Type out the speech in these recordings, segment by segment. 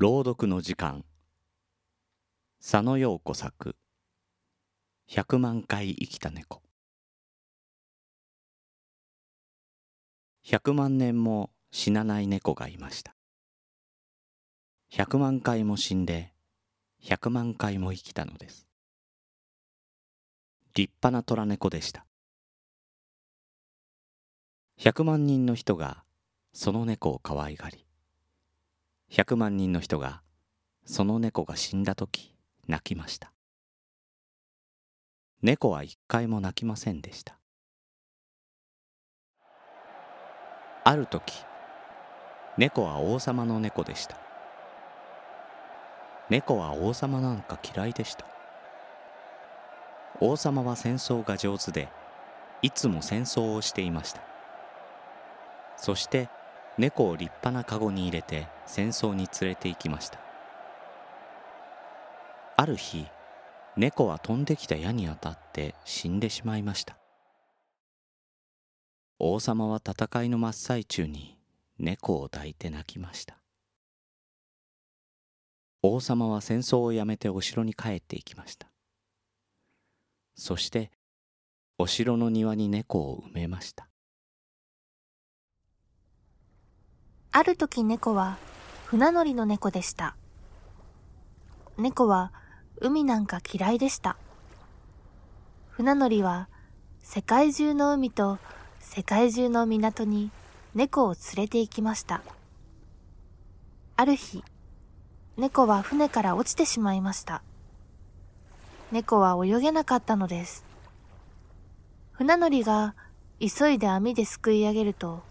朗読の時間。佐野陽子作「百万回生きた猫」百万年も死なない猫がいました。百万回も死んで百万回も生きたのです。立派な虎猫でした。百万人の人がその猫を可愛がり100万人の人がその猫が死んだ時泣きました。猫は一回も泣きませんでした。ある時猫は王様の猫でした。猫は王様なんか嫌いでした。王様は戦争が上手でいつも戦争をしていました。そして猫を立派なカゴに入れて戦争に連れて行きました。ある日猫は飛んできた矢に当たって死んでしまいました。王様は戦いの真っ最中に猫を抱いて泣きました。王様は戦争をやめてお城に帰っていきました。そしてお城の庭に猫を埋めました。ある時猫は船乗りの猫でした。猫は海なんか嫌いでした。船乗りは世界中の海と世界中の港に猫を連れて行きました。ある日、猫は船から落ちてしまいました。猫は泳げなかったのです。船乗りが急いで網ですくい上げると、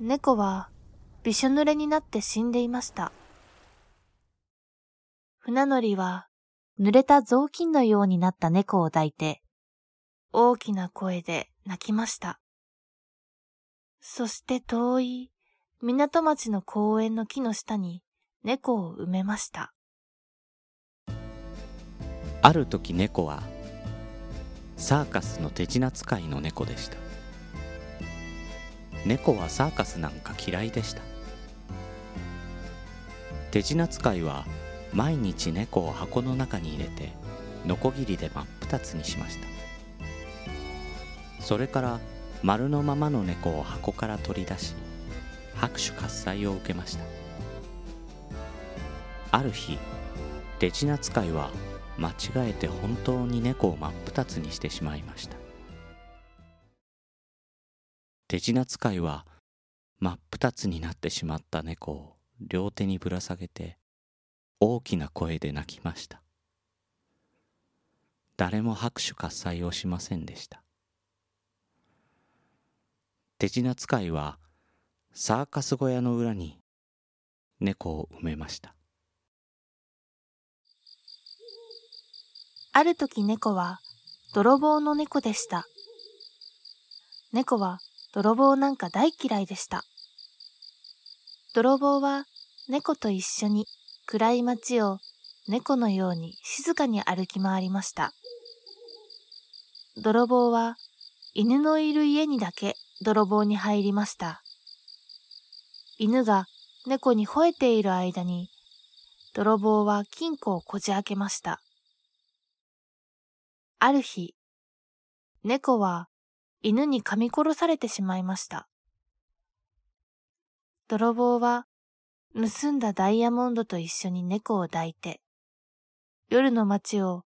猫はびしょ濡れになって死んでいました。船乗りは濡れた雑巾のようになった猫を抱いて、大きな声で泣きました。そして遠い港町の公園の木の下に猫を埋めました。ある時猫はサーカスの手品使いの猫でした。猫はサーカスなんか嫌いでした。手品使いは毎日猫を箱の中に入れてノコギリで真っ二つにしました。それから丸のままの猫を箱から取り出し拍手喝采を受けました。ある日手品使いは間違えて本当に猫を真っ二つにしてしまいました。手品使いは真っ二つになってしまった猫を両手にぶら下げて大きな声で泣きました。誰も拍手喝采をしませんでした。手品使いはサーカス小屋の裏に猫を埋めました。ある時猫は泥棒の猫でした。猫は泥棒なんか大嫌いでした。泥棒は猫と一緒に暗い街を猫のように静かに歩き回りました。泥棒は犬のいる家にだけ泥棒に入りました。犬が猫に吠えている間に泥棒は金庫をこじ開けました。ある日、猫は犬に噛み殺されてしまいました。泥棒は盗んだダイヤモンドと一緒に猫を抱いて、夜の街を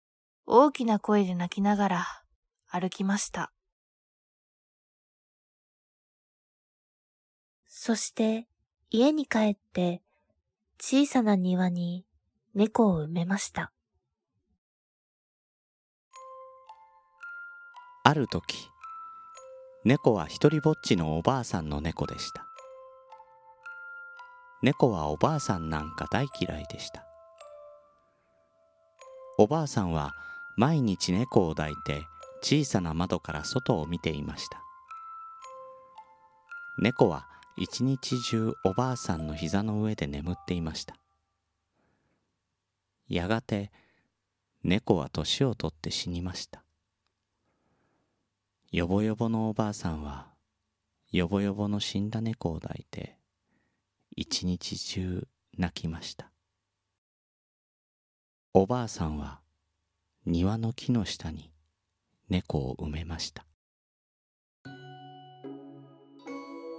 大きな声で泣きながら歩きました。そして家に帰って小さな庭に猫を埋めました。ある時、猫は一りぼっちのおばあさんの猫でした。猫はおばあさんなんか大嫌いでした。おばあさんは毎日猫を抱いて小さな窓から外を見ていました。猫は一日中おばあさんの膝の上で眠っていました。やがて猫は年を取って死にました。よぼよぼのおばあさんはよぼよぼの死んだ猫を抱いて一日中泣きましたおばあさんは庭の木の下に猫を埋めました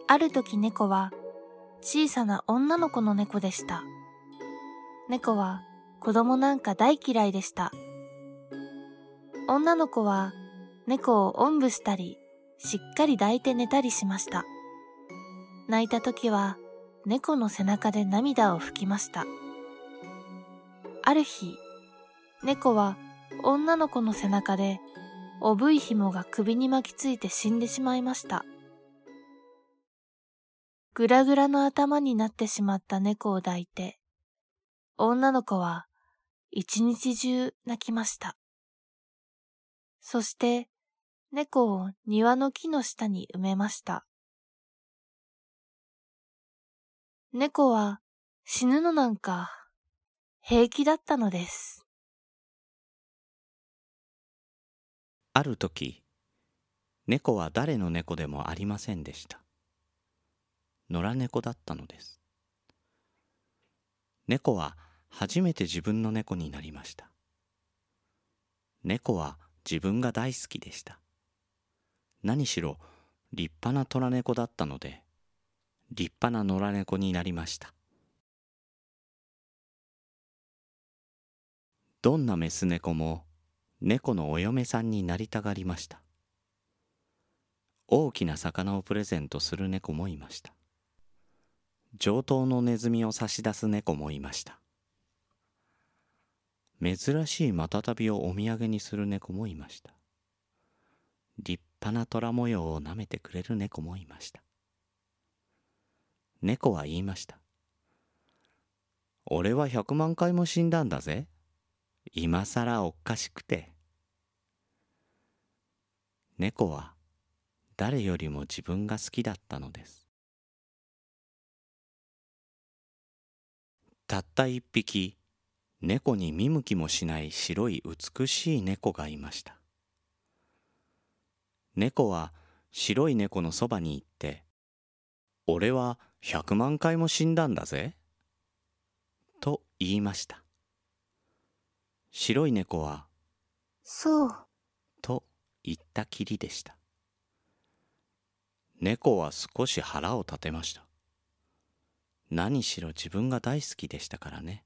ある時猫は小さな女の子の猫でした。猫は子供なんか大嫌いでした。女の子は猫をおんぶしたり、しっかり抱いて寝たりしました。泣いた時は猫の背中で涙を拭きました。ある日、猫は女の子の背中でおぶい紐が首に巻きついて死んでしまいました。ぐらぐらの頭になってしまった猫を抱いて、女の子は一日中泣きました。そして猫を庭の木の下に埋めました。猫は死ぬのなんか平気だったのです。ある時、猫は誰の猫でもありませんでした。野良猫だったのです。猫は初めて自分の猫になりました。猫は自分が大好きでした。何しろ立派な虎猫だったので、立派な野良猫になりました。どんなメス猫も猫のお嫁さんになりたがりました。大きな魚をプレゼントする猫もいました。上等のネズミを差し出す猫もいました珍しいマタタビをお土産にする猫もいました立派な虎模様を舐めてくれる猫もいました猫は言いました。俺は百万回も死んだんだぜ。今さらおっかしくて。猫は誰よりも自分が好きだったのです。たった一匹猫に見向きもしない白い美しい猫がいました。猫は白い猫のそばに行って「俺は百万回も死んだんだぜ」と言いました。白い猫は「そう」と言ったきりでした。猫は少し腹を立てました。何しろ自分が大好きでしたからね。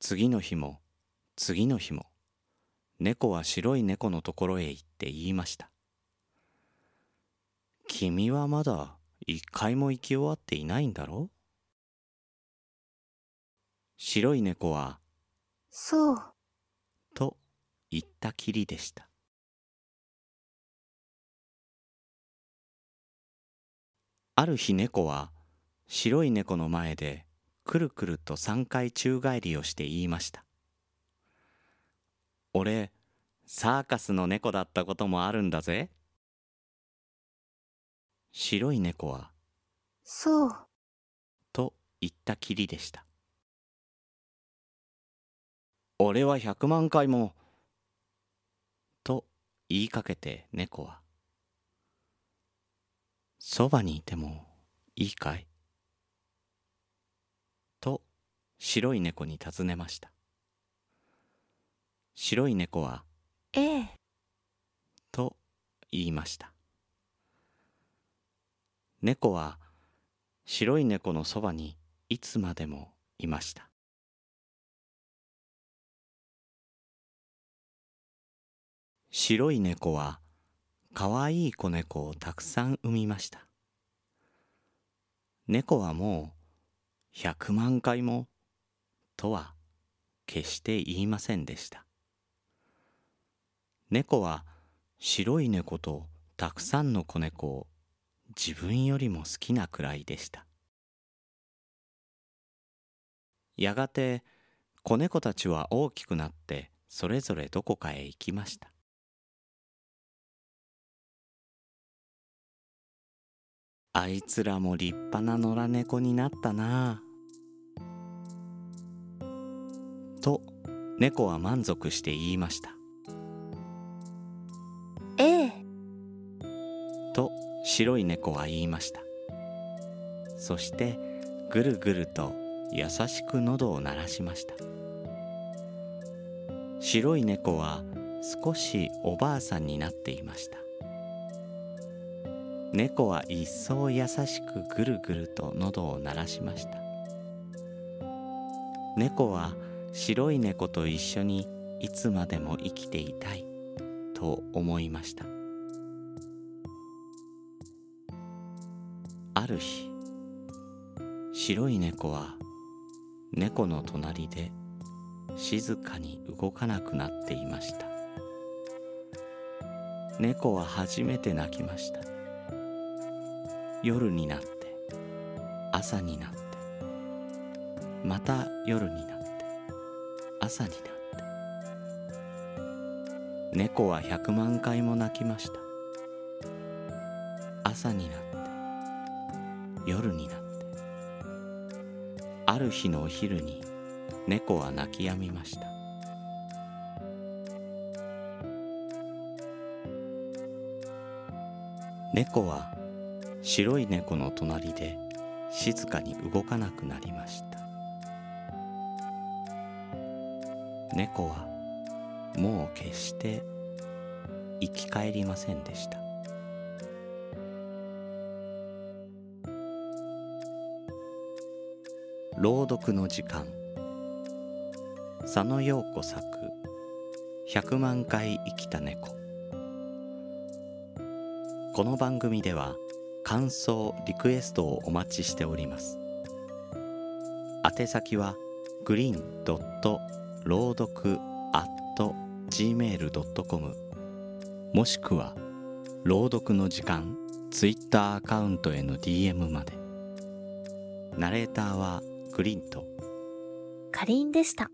次の日も次の日も猫は白い猫のところへ行って言いました。君はまだ一回も生き終わっていないんだろ？う白い猫はそう。と言ったきりでした。ある日猫は白い猫の前でくるくると三回宙返りをして言いました俺サーカスの猫だったこともあるんだぜ白い猫はそう。と言ったきりでした。俺は百万回もと言いかけて猫はそばにいてもいいかい？白い猫に尋ねました。白い猫は「ええ」と言いました猫は白い猫のそばにいつまでもいました。白い猫はかわいい子猫をたくさん産みました。猫はもう100万回もとは決して言いませんでした。猫は白い猫とたくさんの子猫を自分よりも好きなくらいでした。やがて子猫たちは大きくなってそれぞれどこかへ行きました。あいつらも立派な野良猫になったな。あと猫は満足して言いました。ええ。と白い猫は言いました。そしてぐるぐると優しく喉を鳴らしました。白い猫は少しおばあさんになっていました。猫は一層優しくぐるぐると喉を鳴らしました。猫は白い猫と一緒にいつまでも生きていたいと思いました。る日白い猫は猫の隣で静かに動かなくなっていました。猫は初めて泣きました。夜になって朝になってまた夜になって朝になって。猫は100万回も泣きました。朝になって夜になって。ある日のお昼に猫は泣き止みました。猫は白い猫の隣で静かに動かなくなりました。猫はもう決して生き返りませんでした。朗読の時間。佐野陽子作「100万回生きた猫」この番組では感想リクエストをお待ちしております。宛先はグリーンドット朗読 gmail.com もしくは朗読の時間ツイッターアカウントへの DM まで。ナレーターはグリーンとかりんでした。